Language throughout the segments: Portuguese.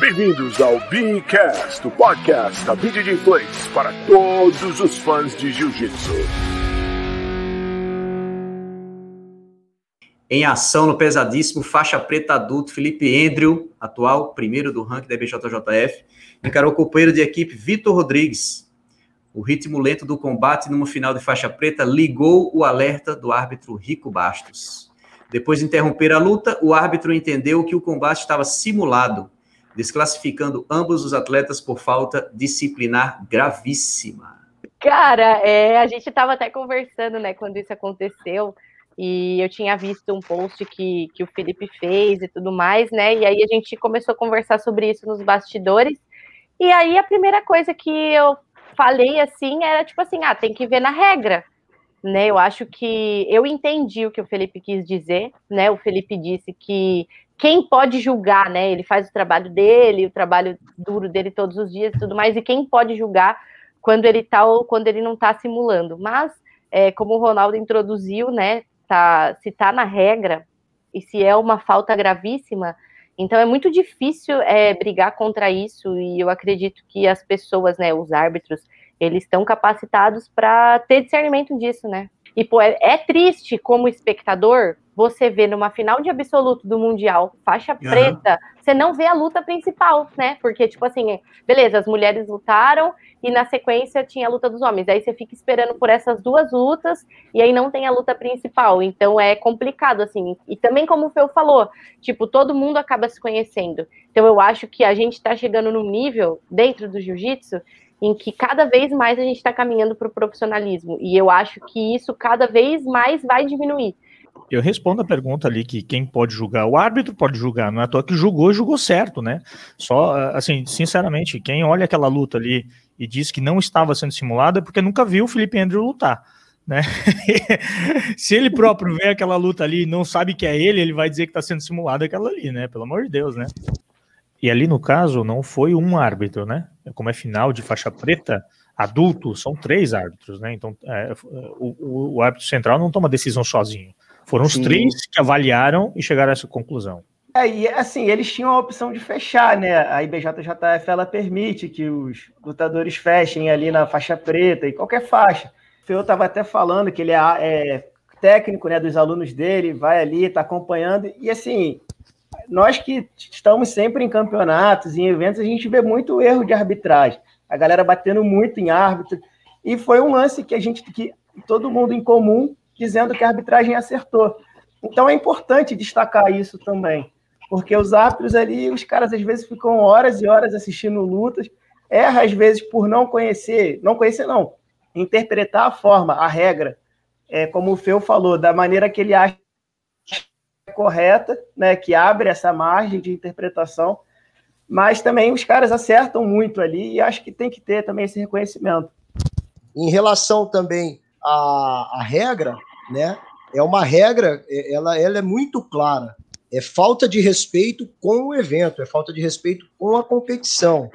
Bem-vindos ao Beacast, o podcast da BJJ Place para todos os fãs de Jiu-Jitsu. Em ação no pesadíssimo, faixa preta adulto, Felipe Andrew, atual primeiro do ranking da BJJF, encarou o companheiro de equipe Vitor Rodrigues. O ritmo lento do combate numa final de faixa preta ligou o alerta do árbitro Rico Bastos. Depois de interromper a luta, o árbitro entendeu que o combate estava simulado desclassificando ambos os atletas por falta disciplinar gravíssima. Cara, é, a gente estava até conversando, né, quando isso aconteceu, e eu tinha visto um post que, que o Felipe fez e tudo mais, né, e aí a gente começou a conversar sobre isso nos bastidores, e aí a primeira coisa que eu falei, assim, era tipo assim, ah, tem que ver na regra, né, eu acho que eu entendi o que o Felipe quis dizer, né, o Felipe disse que quem pode julgar, né? Ele faz o trabalho dele, o trabalho duro dele todos os dias e tudo mais, e quem pode julgar quando ele tá ou quando ele não está simulando. Mas, é, como o Ronaldo introduziu, né? Tá, se tá na regra e se é uma falta gravíssima, então é muito difícil é, brigar contra isso, e eu acredito que as pessoas, né, os árbitros, eles estão capacitados para ter discernimento disso, né? E, pô, é, é triste como espectador você vê numa final de absoluto do Mundial, faixa uhum. preta, você não vê a luta principal, né? Porque, tipo assim, beleza, as mulheres lutaram e na sequência tinha a luta dos homens. Aí você fica esperando por essas duas lutas e aí não tem a luta principal. Então é complicado, assim. E também, como o Feu falou, tipo, todo mundo acaba se conhecendo. Então eu acho que a gente tá chegando num nível dentro do jiu-jitsu em que cada vez mais a gente está caminhando para o profissionalismo. E eu acho que isso cada vez mais vai diminuir. Eu respondo a pergunta ali que quem pode julgar, o árbitro pode julgar, não é à toa que julgou, julgou certo, né? Só, assim, sinceramente, quem olha aquela luta ali e diz que não estava sendo simulada é porque nunca viu o Felipe Andrew lutar, né? Se ele próprio vê aquela luta ali e não sabe que é ele, ele vai dizer que está sendo simulada aquela ali, né? Pelo amor de Deus, né? E ali no caso não foi um árbitro, né? Como é final de faixa preta, adulto, são três árbitros, né? Então é, o, o, árbitro central não toma decisão sozinho. Foram os Sim. três que avaliaram e chegaram a essa conclusão. É, e assim, eles tinham a opção de fechar, né? A IBJJF ela permite que os lutadores fechem ali na faixa preta e qualquer faixa. O Feu estava até falando que ele é, é, técnico né, dos alunos dele, vai ali, está acompanhando. E assim, nós que estamos sempre em campeonatos, em eventos, a gente vê muito erro de arbitragem. A galera batendo muito em árbitro. E foi um lance que a gente, que todo mundo em comum dizendo que a arbitragem acertou. Então é importante destacar isso também, porque os árbitros ali, os caras às vezes ficam horas e horas assistindo lutas, erra às vezes por não conhecer, não conhecer não, interpretar a forma, a regra, é, como o Feu falou, da maneira que ele acha correta, né, que abre essa margem de interpretação, mas também os caras acertam muito ali e acho que tem que ter também esse reconhecimento. Em relação também à, à regra, né? É uma regra, é, ela, ela é muito clara. É falta de respeito com o evento, é falta de respeito com a competição.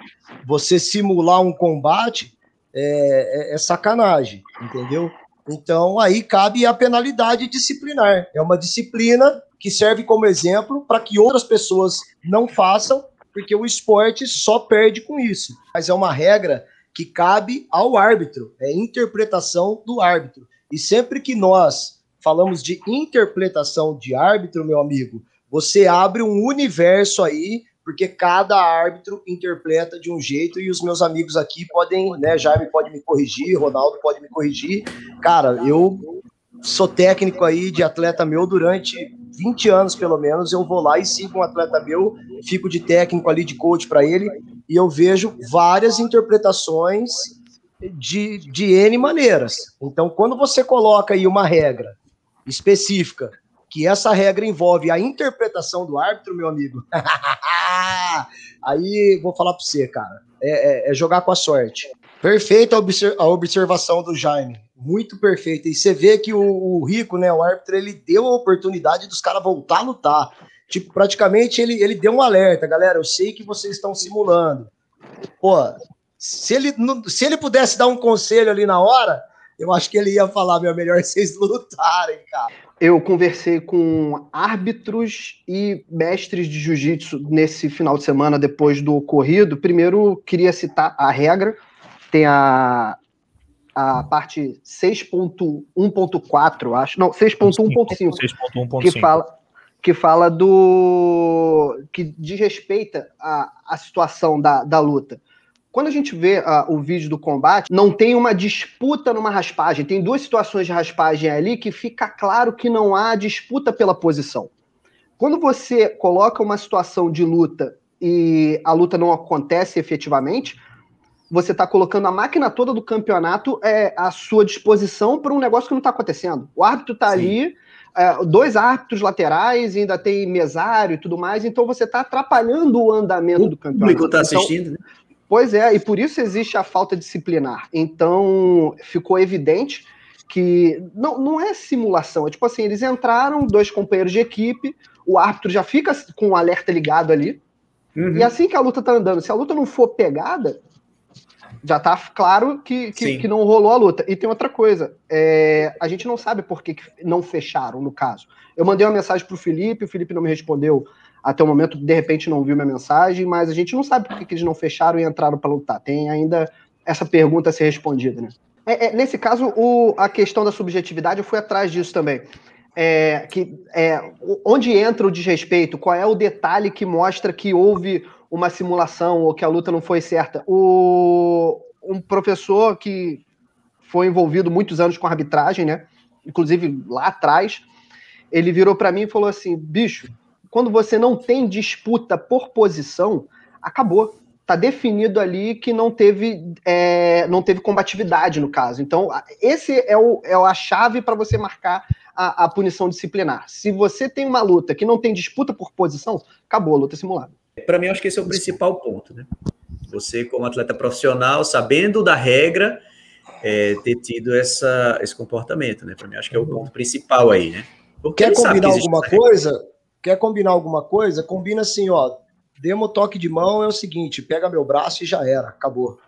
Você simular um combate é, é, é sacanagem, entendeu? Então aí cabe a penalidade disciplinar. É uma disciplina que serve como exemplo para que outras pessoas não façam, porque o esporte só perde com isso. Mas é uma regra que cabe ao árbitro, é interpretação do árbitro. E sempre que nós falamos de interpretação de árbitro, meu amigo, você abre um universo aí, porque cada árbitro interpreta de um jeito e os meus amigos aqui podem, né, Jaime pode me corrigir, Ronaldo pode me corrigir. Cara, eu sou técnico aí de atleta meu durante 20 anos pelo menos, eu vou lá e sigo um atleta meu, fico de técnico ali de coach para ele e eu vejo várias interpretações de, de N maneiras. Então, quando você coloca aí uma regra específica, que essa regra envolve a interpretação do árbitro, meu amigo, aí vou falar para você, cara, é, é, é, jogar com a sorte. Perfeita a observação do Jaime, muito perfeita. E você vê que o, o, Rico, né, o árbitro, ele deu a oportunidade dos caras voltar a lutar. Tipo, praticamente ele, ele deu um alerta, galera. Eu sei que vocês estão simulando. Pô, se ele, se ele pudesse dar um conselho ali na hora, Eu acho que ele ia falar, meu, melhor vocês lutarem, cara. Eu conversei com árbitros e mestres de jiu-jitsu nesse final de semana, depois do ocorrido. Primeiro, queria citar a regra. Tem a, a parte 6.1.4, acho. Não, 6.1.5. Que fala, que fala do. que desrespeita a, a situação da, da luta. Quando a gente vê uh, o vídeo do combate, não tem uma disputa numa raspagem. Tem duas situações de raspagem ali que fica claro que não há disputa pela posição. Quando você coloca uma situação de luta e a luta não acontece efetivamente, você está colocando a máquina toda do campeonato é, à sua disposição para um negócio que não está acontecendo. O árbitro está ali, é, dois árbitros laterais, ainda tem mesário e tudo mais, então você está atrapalhando o andamento o do campeonato. O público está assistindo, então, né? Pois é, e por isso existe a falta disciplinar. Então, ficou evidente que não, não é simulação, é tipo assim, eles entraram, dois companheiros de equipe, o árbitro já fica com o alerta ligado ali, uhum. e assim que a luta tá andando, se a luta não for pegada, já tá claro que, que, que, não rolou a luta. E tem outra coisa, é, a gente não sabe por que, que não fecharam, no caso. Eu mandei uma mensagem pro Felipe, o Felipe não me respondeu até o momento, de repente, não viu minha mensagem, mas a gente não sabe por que, que eles não fecharam e entraram para lutar. Tem ainda essa pergunta a ser respondida, né? É, é, nesse caso, o, a questão da subjetividade, eu fui atrás disso também. É, que, é, onde entra o desrespeito? Qual é o detalhe que mostra que houve uma simulação ou que a luta não foi certa? O, um professor que foi envolvido muitos anos com arbitragem, né? Inclusive lá atrás, ele virou para mim e falou assim: bicho, quando você não tem disputa por posição, acabou. Está definido ali que não teve, é, não teve combatividade no caso. Então, esse é, o, é a chave para você marcar a, a, punição disciplinar. Se você tem uma luta que não tem disputa por posição, acabou a luta simulada. Para mim, acho que esse é o principal ponto. Né? Você, como atleta profissional, sabendo da regra, é, ter tido essa, esse comportamento. Né? Para mim, acho que é o ponto principal aí. Né? Porque Quer combinar que alguma coisa? Quer combinar alguma coisa? Combina assim, ó. Demo toque de mão é o seguinte: pega meu braço e já era, acabou.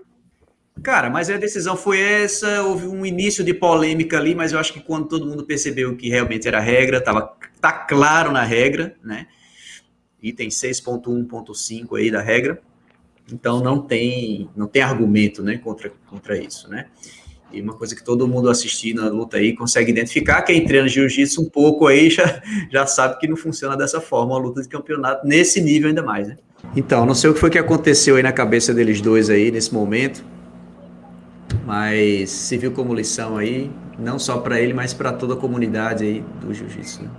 Cara, mas a decisão foi essa, houve um início de polêmica ali, mas eu acho que quando todo mundo percebeu que realmente era regra, tava, tá claro na regra, né? Item 6.1.5 aí da regra. Então não tem, não tem argumento, né, contra, contra isso, né? E uma coisa que todo mundo assistindo a luta aí consegue identificar, quem treina jiu-jitsu um pouco aí já, já sabe que não funciona dessa forma a luta de campeonato, nesse nível ainda mais, né? Então, não sei o que foi que aconteceu aí na cabeça deles dois aí nesse momento, mas se viu como lição aí, não só para ele, mas para toda a comunidade aí do jiu-jitsu. Né?